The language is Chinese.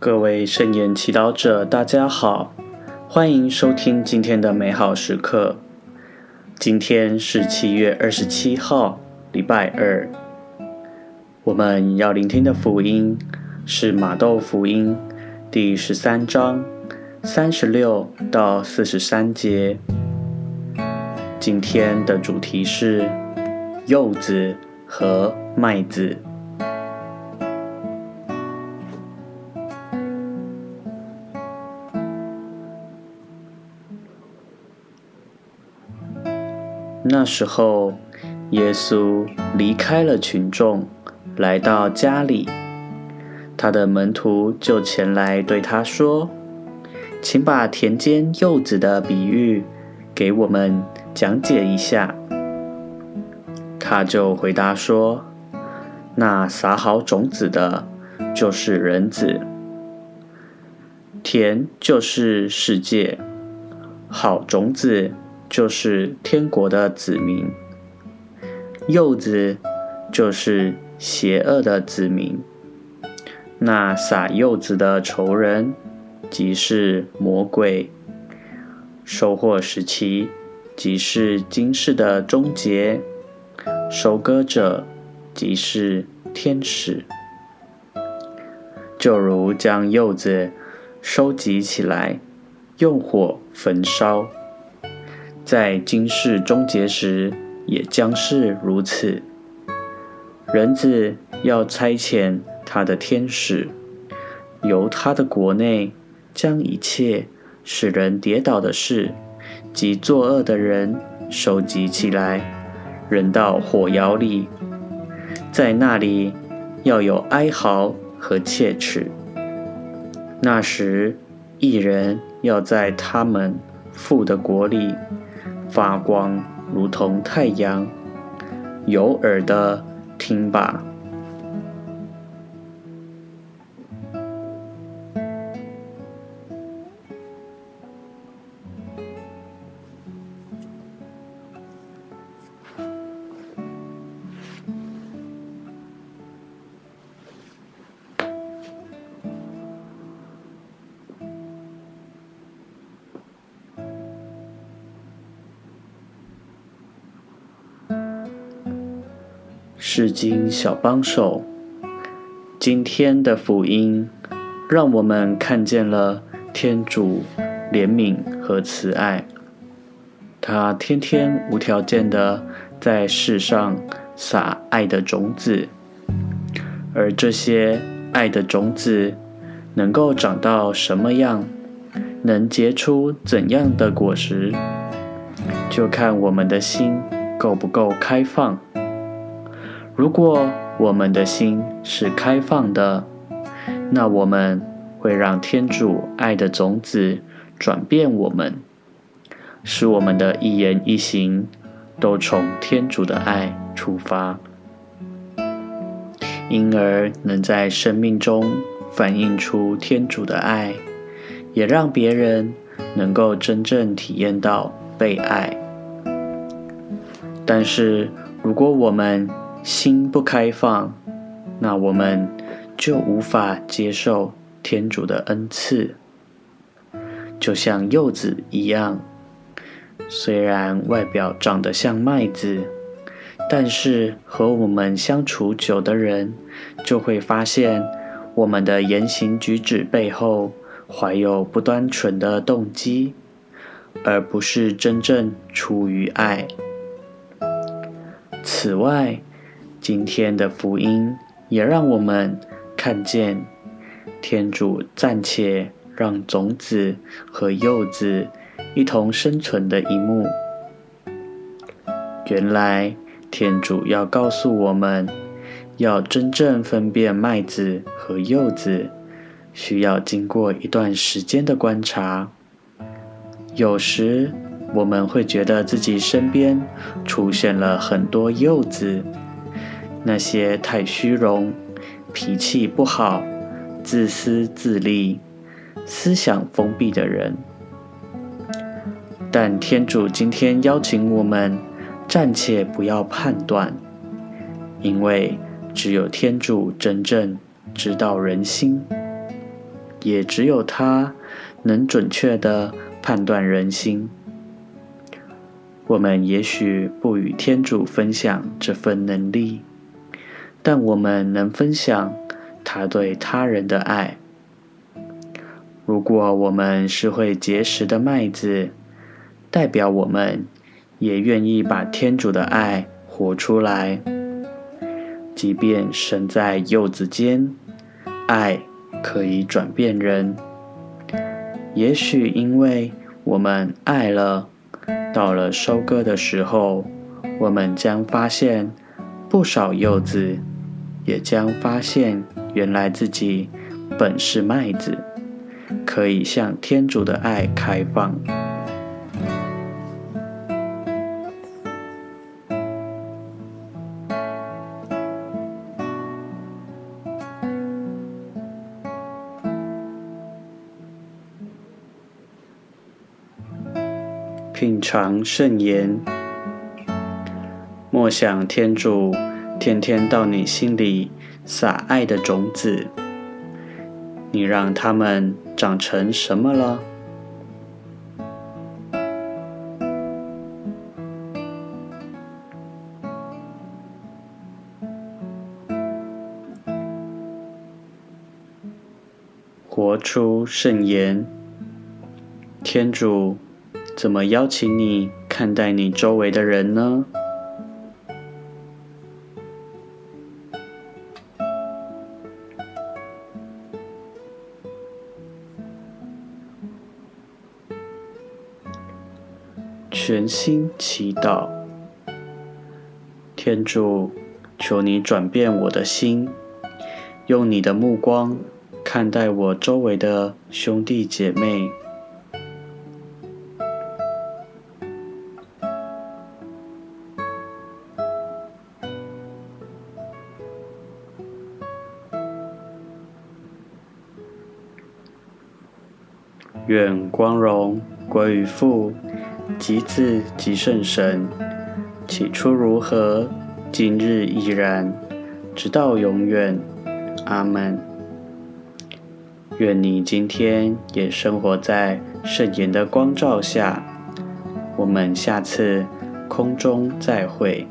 各位圣言祈祷者，大家好，欢迎收听今天的美好时刻。今天是七月二十七号，礼拜二。我们要聆听的福音是马窦福音第十三章三十六到四十三节。今天的主题是柚子和麦子。那时候，耶稣离开了群众，来到家里。他的门徒就前来对他说：“请把田间柚子的比喻给我们讲解一下。”他就回答说：“那撒好种子的，就是人子；田就是世界，好种子。”就是天国的子民，柚子就是邪恶的子民。那撒柚子的仇人，即是魔鬼。收获时期，即是今世的终结。收割者，即是天使。就如将柚子收集起来，用火焚烧。在今世终结时，也将是如此。人子要差遣他的天使，由他的国内将一切使人跌倒的事及作恶的人收集起来，扔到火窑里。在那里要有哀嚎和切齿。那时，一人要在他们父的国里。发光，如同太阳。有耳的，听吧。至今小帮手，今天的福音让我们看见了天主怜悯和慈爱。他天天无条件的在世上撒爱的种子，而这些爱的种子能够长到什么样，能结出怎样的果实，就看我们的心够不够开放。如果我们的心是开放的，那我们会让天主爱的种子转变我们，使我们的一言一行都从天主的爱出发，因而能在生命中反映出天主的爱，也让别人能够真正体验到被爱。但是如果我们心不开放，那我们就无法接受天主的恩赐。就像柚子一样，虽然外表长得像麦子，但是和我们相处久的人就会发现，我们的言行举止背后怀有不单纯的动机，而不是真正出于爱。此外，今天的福音也让我们看见天主暂且让种子和柚子一同生存的一幕。原来天主要告诉我们，要真正分辨麦子和柚子，需要经过一段时间的观察。有时我们会觉得自己身边出现了很多柚子。那些太虚荣、脾气不好、自私自利、思想封闭的人，但天主今天邀请我们暂且不要判断，因为只有天主真正知道人心。也只有他能准确地判断人心。我们也许不与天主分享这份能力，但我们能分享他对他人的爱。如果我们是会结实的麦子，代表我们也愿意把天主的爱活出来。即便身在柚子间，爱可以转变人。也许因为我们爱了。到了收割的时候，我们将发现不少柚子，也将发现原来自己本是麦子，可以向天主的爱开放。品尝圣言，莫想天主天天到你心里撒爱的种子，你让它们长成什么了？活出圣言，天主。怎么邀请你看待你周围的人呢？全心祈祷，天主，求你转变我的心，用你的目光看待我周围的兄弟姐妹。愿光荣归于父、及子、及圣神，起初如何，今日依然，直到永远。阿门。愿你今天也生活在圣言的光照下。我们下次空中再会。